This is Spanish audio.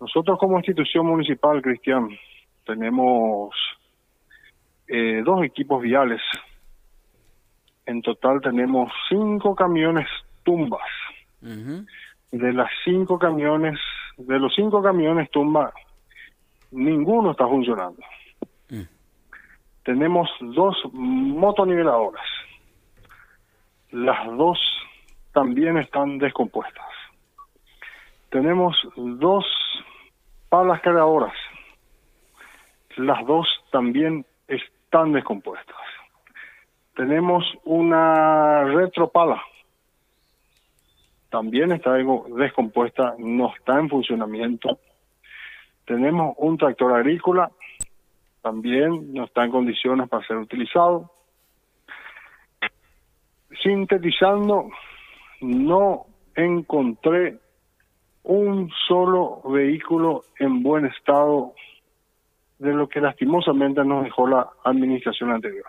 Nosotros como institución municipal, Cristian, tenemos eh, dos equipos viales. En total tenemos cinco camiones tumbas. De las cinco camiones, de los cinco camiones tumba, ninguno está funcionando. Mm. Tenemos dos motoniveladoras. Las dos también están descompuestas. Tenemos dos palas cargadoras. Las dos también están descompuestas. Tenemos una retropala. También está descompuesta, no está en funcionamiento. Tenemos un tractor agrícola, también no está en condiciones para ser utilizado. Sintetizando, no encontré un solo vehículo en buen estado de lo que lastimosamente nos dejó la administración anterior.